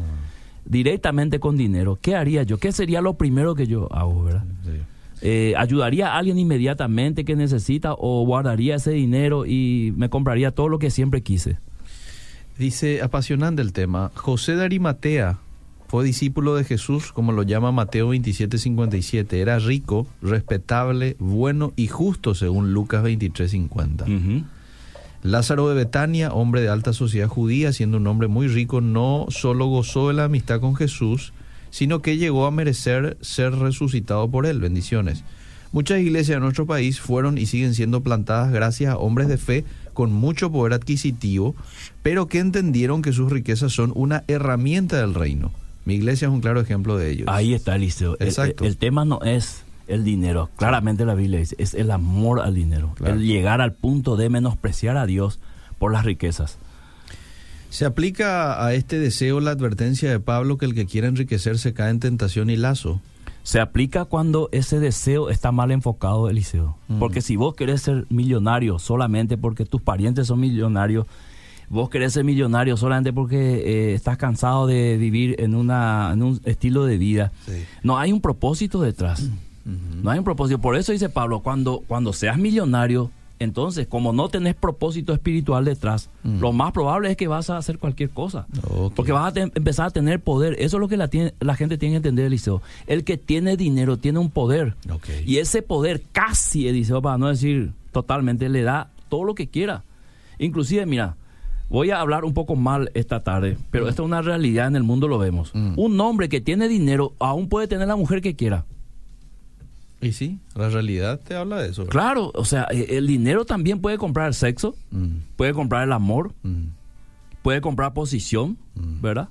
directamente con dinero? ¿Qué haría yo? ¿Qué sería lo primero que yo hago, verdad? Sí. Eh, ¿Ayudaría a alguien inmediatamente que necesita o guardaría ese dinero y me compraría todo lo que siempre quise? Dice, apasionante el tema, José de Arimatea fue discípulo de Jesús, como lo llama Mateo 27:57. Era rico, respetable, bueno y justo, según Lucas 23:50. Ujú. Lázaro de Betania, hombre de alta sociedad judía, siendo un hombre muy rico, no solo gozó de la amistad con Jesús, sino que llegó a merecer ser resucitado por él. Bendiciones. Muchas iglesias de nuestro país fueron y siguen siendo plantadas gracias a hombres de fe con mucho poder adquisitivo, pero que entendieron que sus riquezas son una herramienta del reino. Mi iglesia es un claro ejemplo de ello. Ahí está, Eliseo. El- Exacto. El, el tema no es el dinero. Claramente la Biblia dice, es el amor al dinero. Claro. El llegar al punto de menospreciar a Dios por las riquezas. Se aplica a este deseo la advertencia de Pablo que el que quiera enriquecerse cae en tentación y lazo. Se aplica cuando ese deseo está mal enfocado, Eliseo. Mm. Porque si vos querés ser millonario solamente porque tus parientes son millonarios, vos querés ser millonario solamente porque eh, estás cansado de vivir en, una, en un estilo de vida, Sí. no hay un propósito detrás. No hay un propósito. Por eso dice Pablo, cuando, cuando seas millonario, entonces, como no tenés propósito espiritual detrás, Mm. lo más probable es que vas a hacer cualquier cosa. Porque vas a empezar a tener poder. Eso es lo que la, tiene- la gente tiene que entender, Eliseo. El que tiene dinero tiene un poder. Y ese poder casi, Eliseo, para no decir totalmente, le da todo lo que quiera. Inclusive, mira, voy a hablar un poco mal esta tarde, pero esta es una realidad en el mundo, lo vemos. Mm. Un hombre que tiene dinero aún puede tener la mujer que quiera. Y sí, la realidad te habla de eso. ¿verdad? Claro, o sea, eh, el dinero también puede comprar el sexo, Mm, puede comprar el amor, mm, puede comprar posición, Mm. ¿verdad?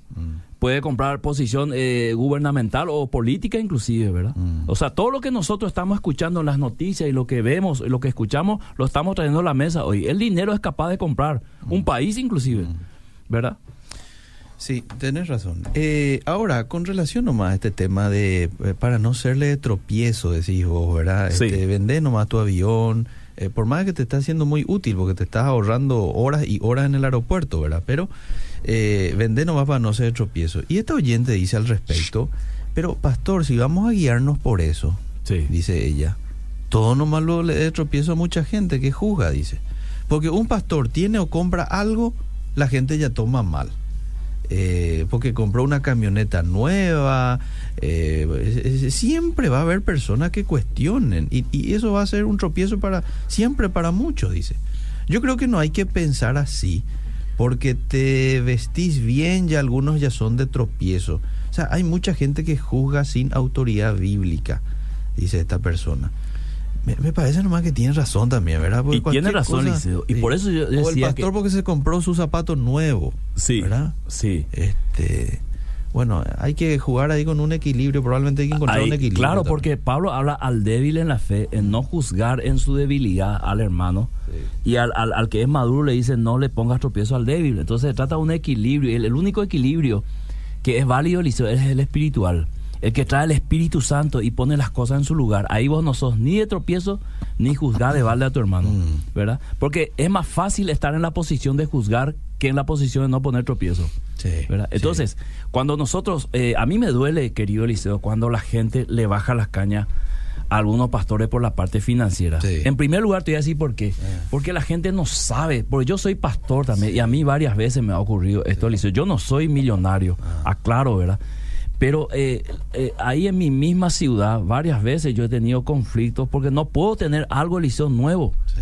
puede comprar posición eh, gubernamental o política inclusive, ¿verdad? O sea, todo lo que nosotros estamos escuchando en las noticias y lo que vemos, lo que escuchamos, lo estamos trayendo a la mesa hoy. El dinero es capaz de comprar un país inclusive, ¿verdad? Sí, tenés razón. Eh, ahora, con relación nomás a este tema de, eh, para no serle de tropiezo, decís vos, ¿verdad? Sí. Este, vendé nomás tu avión, eh, por más que te está haciendo muy útil, porque te estás ahorrando horas y horas en el aeropuerto, ¿verdad? Pero eh, vendé nomás para no ser de tropiezo. Y esta oyente dice al respecto, pero pastor, si vamos a guiarnos por eso, Sí. dice ella, todo nomás lo le de tropiezo a mucha gente que juzga, dice. Porque un pastor tiene o compra algo, la gente ya toma mal. Eh, porque compró una camioneta nueva, eh, siempre va a haber personas que cuestionen y, y eso va a ser un tropiezo para siempre para muchos, dice. Yo creo que no hay que pensar así, porque te vestís bien y algunos ya son de tropiezo. O sea, hay mucha gente que juzga sin autoridad bíblica, dice esta persona. Me, me parece nomás que tiene razón también, ¿verdad? Porque Y tiene razón, cosa- Liceo. Y sí. por eso yo O el decía pastor que- porque se compró su zapato nuevo. Sí. ¿Verdad? Sí. Este, bueno, hay que jugar ahí con un equilibrio, probablemente hay que encontrar un equilibrio. claro, también. porque Pablo habla al débil en la fe, en no juzgar en su debilidad al hermano. Y al, al- al que es maduro le dice, no le pongas tropiezo al débil. Entonces se trata de un equilibrio. El, el único equilibrio que es válido Eliseo, es el espiritual. El que trae el Espíritu Santo y pone las cosas en su lugar. Ahí vos no sos ni de tropiezo ni juzgar de balde a tu hermano. Mm. ¿Verdad? Porque es más fácil estar en la posición de juzgar que en la posición de no poner tropiezo. Sí, ¿verdad? sí. Entonces, cuando nosotros, eh, a mí me duele, querido Eliseo, cuando la gente le baja las cañas a algunos pastores por la parte financiera. Sí. En primer lugar, te voy a decir por qué. Porque la gente no sabe, porque yo soy pastor también, y a mí varias veces me ha ocurrido esto, Eliseo. Yo no soy millonario, aclaro, ¿verdad? Pero eh, eh, ahí en mi misma ciudad, varias veces yo he tenido conflictos porque no puedo tener algo, Eliseo, nuevo. Sí,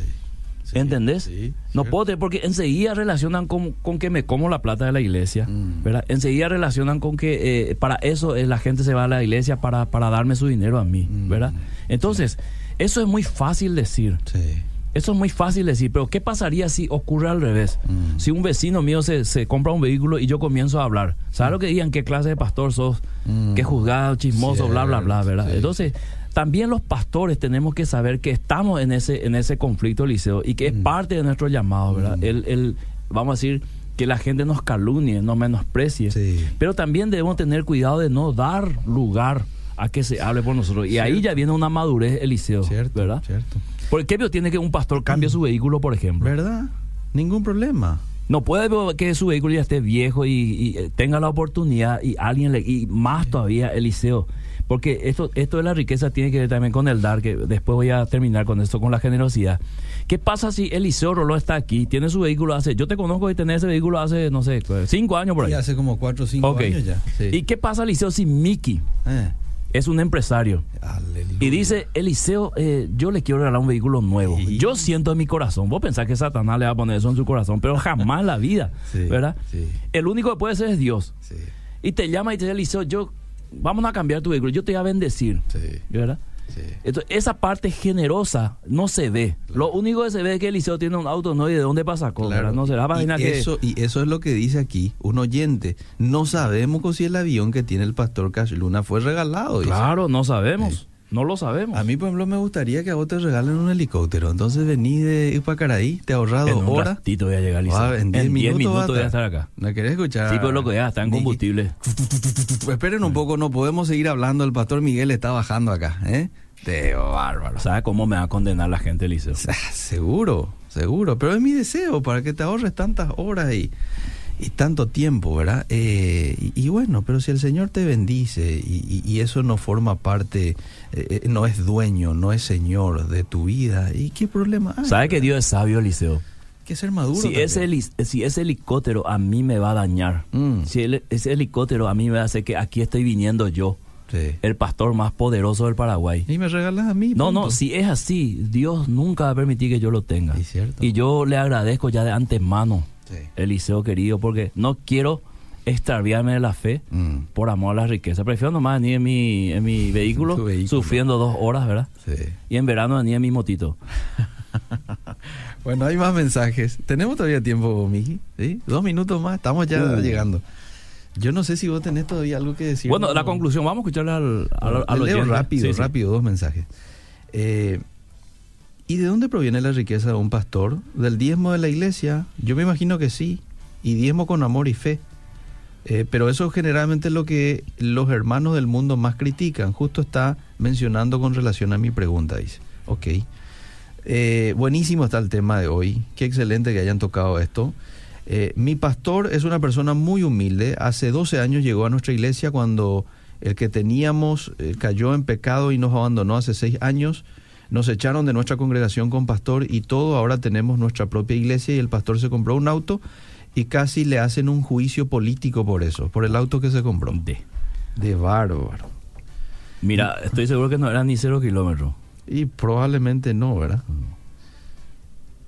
sí, ¿Entendés? sí, no cierto. puedo tener, porque enseguida relacionan con, con que me como la plata de la iglesia, Mm. ¿verdad? Enseguida relacionan con que eh, para eso eh, la gente se va a la iglesia para, para darme su dinero a mí, Mm. ¿verdad? Entonces, eso es muy fácil decir. Eso es muy fácil decir, pero ¿qué pasaría si ocurre al revés? Mm. Si un vecino mío se, se compra un vehículo y yo comienzo a hablar, ¿sabes lo que digan? ¿Qué clase de pastor sos? Mm. ¿Qué juzgado, chismoso, bla, bla, bla, ¿verdad? sí. Entonces, también los pastores tenemos que saber que estamos en ese, en ese conflicto, Liceo, y que Mm. es parte de nuestro llamado, ¿verdad? El, el, vamos a decir, que la gente nos calumnie, nos menosprecie. Sí. Pero también debemos tener cuidado de no dar lugar a que se hable por nosotros. Y ahí ya viene una madurez, Eliseo, Cierto, ¿verdad? cierto. ¿Por qué tiene que un pastor cambie su vehículo, por ejemplo? ¿Verdad? Ningún problema. No puede que su vehículo ya esté viejo y, y, eh, tenga la oportunidad y alguien le, y más todavía Eliseo. Porque esto, esto de la riqueza tiene que ver también con el dar, que después voy a terminar con esto, con la generosidad. ¿Qué pasa si Eliseo Roló está aquí, tiene su vehículo hace, yo te conozco y tenés ese vehículo hace, no sé, cinco años por ahí. Y hace como cuatro o cinco años ya. Sí. ¿Y qué pasa Eliseo si Mickey Eh, es un empresario? aleluya. Y dice, Eliseo, eh, yo le quiero regalar un vehículo nuevo. Sí. Yo siento en mi corazón. Vos pensás que Satanás le va a poner eso en su corazón, pero jamás en la vida, Sí, ¿verdad? sí. El único que puede ser es Dios. Y te llama y te dice, Eliseo, yo, vamos a cambiar tu vehículo, yo te voy a bendecir, ¿verdad? Sí. Entonces, esa parte generosa no se ve. Lo único que se ve es que Eliseo tiene un auto, ¿no? ¿Y de dónde pasa? Claro. No se la y, que... eso, y eso es lo que dice aquí un oyente. No sabemos si el avión que tiene el pastor Cash Luna fue regalado. dice. Claro, no sabemos. No lo sabemos. A mí, por ejemplo, me gustaría que a vos te regalen un helicóptero. Entonces venís de Ipacaraí, te ahorras dos un horas. ratito voy a llegar. Ah, en 10 en 10 minutos, voy a estar acá. ¿No querés escuchar? Sí, pero lo que ya está en Niki? combustible. Esperen un poco, no podemos seguir hablando. El pastor Miguel está bajando acá. ¿eh? De bárbaro. ¿Sabes cómo me va a condenar la gente, Eliseo? Seguro, seguro. Pero es mi deseo para que te ahorres tantas horas y, y tanto tiempo, ¿verdad? Eh, y, y bueno, pero si el Señor te bendice y, y- y eso no forma parte, eh, eh, no es dueño, no es Señor de tu vida, ¿y qué problema hay? ¿Sabe que Dios es sabio, Eliseo? Que ser maduro. Si ese, si ese helicóptero a mí me va a dañar, Mm. si el- ese helicóptero a mí me hace que aquí estoy viniendo yo, Sí. el pastor más poderoso del Paraguay. Y me regalas a mí. No, punto. no, si es así, Dios nunca va a permitir que yo lo tenga. Cierto. Y yo le agradezco ya de antemano, Sí. Eliseo querido, porque no quiero extraviarme de la fe Mm. por amor a la riqueza. Prefiero nomás venir en mi, en mi vehículo, sufriendo dos horas, ¿verdad? Sí. Y en verano venir en mi motito. Bueno, hay más mensajes. Tenemos todavía tiempo, Miki. ¿Sí? Dos minutos más, estamos ya Uh. llegando. Yo no sé si vos tenés todavía algo que decir. Bueno, ¿no? la conclusión, vamos a escucharle al, al, al Le leo oyente. rápido, Sí, sí. rápido, dos mensajes. Eh, ¿Y de dónde proviene la riqueza de un pastor? ¿Del diezmo de la iglesia? Yo me imagino que sí. Y diezmo con amor y fe. Eh, pero eso generalmente es lo que los hermanos del mundo más critican. Justo está mencionando con relación a mi pregunta, dice. Ok. Eh, buenísimo está el tema de hoy. Qué excelente que hayan tocado esto. Eh, mi pastor es una persona muy humilde. Hace 12 años llegó a nuestra iglesia cuando el que teníamos eh, cayó en pecado y nos abandonó hace 6 años. Nos echaron de nuestra congregación con pastor y todo. Ahora tenemos nuestra propia iglesia y el pastor se compró un auto y casi le hacen un juicio político por eso, por el auto que se compró. De. De bárbaro. Mira, estoy seguro que no era ni cero kilómetros. Y probablemente no, ¿verdad?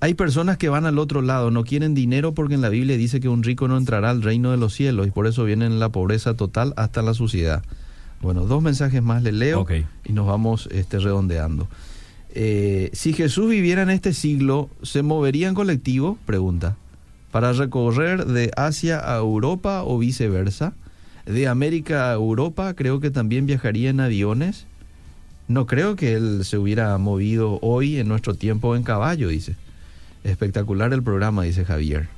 Hay personas que van al otro lado, no quieren dinero porque en la Biblia dice que un rico no entrará al reino de los cielos y por eso vienen en la pobreza total hasta la suciedad. Bueno, dos mensajes más le leo y nos vamos este, redondeando. Eh, si Jesús viviera en este siglo, ¿se movería en colectivo? Pregunta. ¿Para recorrer de Asia a Europa o viceversa? ¿De América a Europa creo que también viajaría en aviones? No creo que él se hubiera movido hoy en nuestro tiempo en caballo, dice. Espectacular el programa, dice Javier.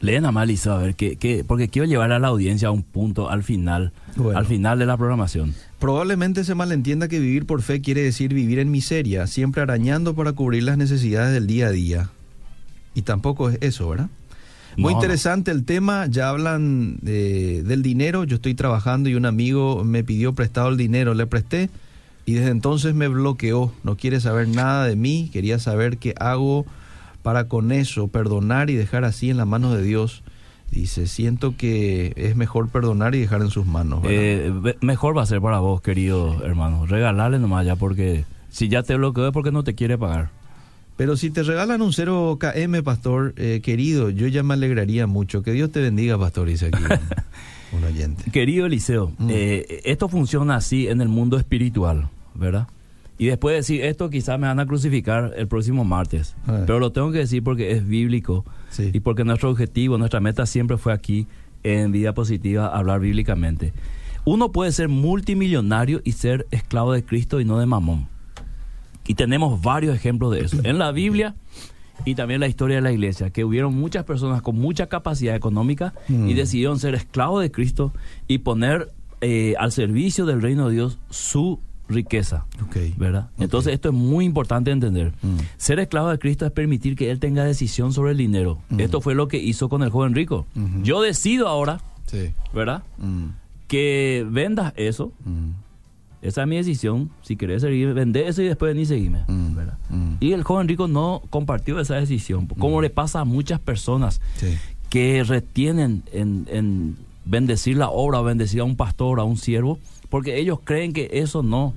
Leen a Malisa, a ver, qué, qué, porque quiero llevar a la audiencia a un punto al final, Bueno. al final de la programación. Probablemente se malentienda que vivir por fe quiere decir vivir en miseria, siempre arañando para cubrir las necesidades del día a día. Y tampoco es eso, ¿verdad? Muy interesante el tema, ya hablan eh, del dinero, yo estoy trabajando y un amigo me pidió prestado el dinero, le presté y desde entonces me bloqueó, no quiere saber nada de mí, quería saber qué hago para con eso, perdonar y dejar así en las manos de Dios. Dice, siento que es mejor perdonar y dejar en sus manos. Eh, mejor va a ser para vos, querido hermano. Regalarle nomás ya, porque si ya te bloqueó es porque no te quiere pagar. Pero si te regalan un 0 KM, pastor, eh, querido, yo ya me alegraría mucho. Que Dios te bendiga, pastor, dice aquí un, un oyente. Querido Eliseo, Mm. eh, esto funciona así en el mundo espiritual, ¿verdad? Y después de decir esto, quizás me van a crucificar el próximo martes. Ah. Pero lo tengo que decir porque es bíblico Sí. y porque nuestro objetivo, nuestra meta siempre fue aquí en Vida Positiva hablar bíblicamente. Uno puede ser multimillonario y ser esclavo de Cristo y no de Mamón. Y tenemos varios ejemplos de eso. En la Biblia y también en la historia de la iglesia, que hubieron muchas personas con mucha capacidad económica y Mm. decidieron ser esclavos de Cristo y poner eh, al servicio del reino de Dios su riqueza. ¿Verdad? Entonces esto es muy importante entender. Mm. Ser esclavo de Cristo es permitir que Él tenga decisión sobre el dinero. Mm. Esto fue lo que hizo con el joven rico. Ujú. Yo decido ahora, Sí. ¿verdad? Mm, Que vendas eso. Esa es mi decisión. Si querés seguir, vender eso y después venir y. Mm. mm. Y el joven rico no compartió esa decisión. Como Mm. le pasa a muchas personas Sí. que retienen en, en bendecir la obra o bendecir a un pastor, a un siervo, porque ellos creen que eso no,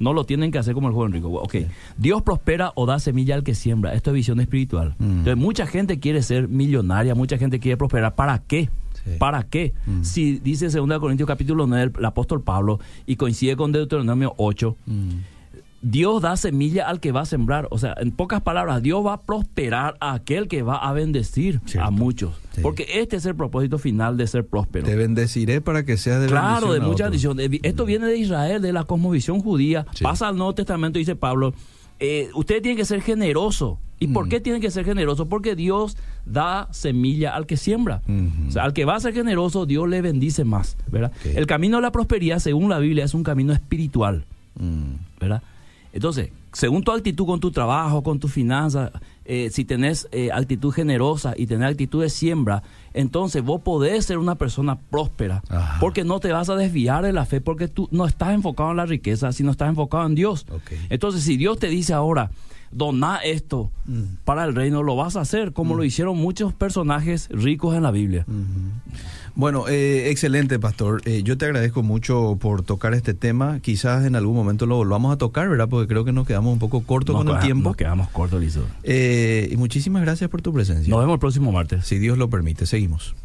no lo tienen que hacer como el joven rico. Ok, Sí. Dios prospera o da semilla al que siembra. Esto es visión espiritual. Mm. Entonces, mucha gente quiere ser millonaria, mucha gente quiere prosperar. ¿Para qué? Sí. ¿Para qué? Mm. Si dice 2 Corintios capítulo 9 el, el apóstol Pablo y coincide con Deuteronomio 8, Mm, Dios da semilla al que va a sembrar. O sea, en pocas palabras, Dios va a prosperar a aquel que va a bendecir Cierto. a muchos. Sí. Porque este es el propósito final de ser próspero. Te bendeciré para que seas de Claro, de mucha bendición. Eh, Esto viene de Israel, de la cosmovisión judía. Sí. Pasa al Nuevo Testamento, dice Pablo. Eh, usted tiene que ser generoso. ¿Y por Mm. qué tiene que ser generoso? Porque Dios da semilla al que siembra. O sea, al que va a ser generoso, Dios le bendice más. ¿verdad? El camino de la prosperidad, según la Biblia, es un camino espiritual. Mm, ¿verdad? Entonces, según tu actitud con tu trabajo, con tus finanzas, eh, si tenés eh, actitud generosa y tenés actitud de siembra, entonces vos podés ser una persona próspera, Ajá. porque no te vas a desviar de la fe, porque tú no estás enfocado en la riqueza, sino estás enfocado en Dios. Entonces, si Dios te dice ahora, doná esto Mm. para el reino, lo vas a hacer, como lo hicieron muchos personajes ricos en la Biblia. Ujú. Bueno, eh, excelente, pastor. Eh, yo te agradezco mucho por tocar este tema. Quizás en algún momento lo volvamos a tocar, ¿verdad? Porque creo que nos quedamos un poco cortos con el tiempo. Nos quedamos cortos, Lizo. Eh, y muchísimas gracias por tu presencia. Nos vemos el próximo martes. Si Dios lo permite, seguimos.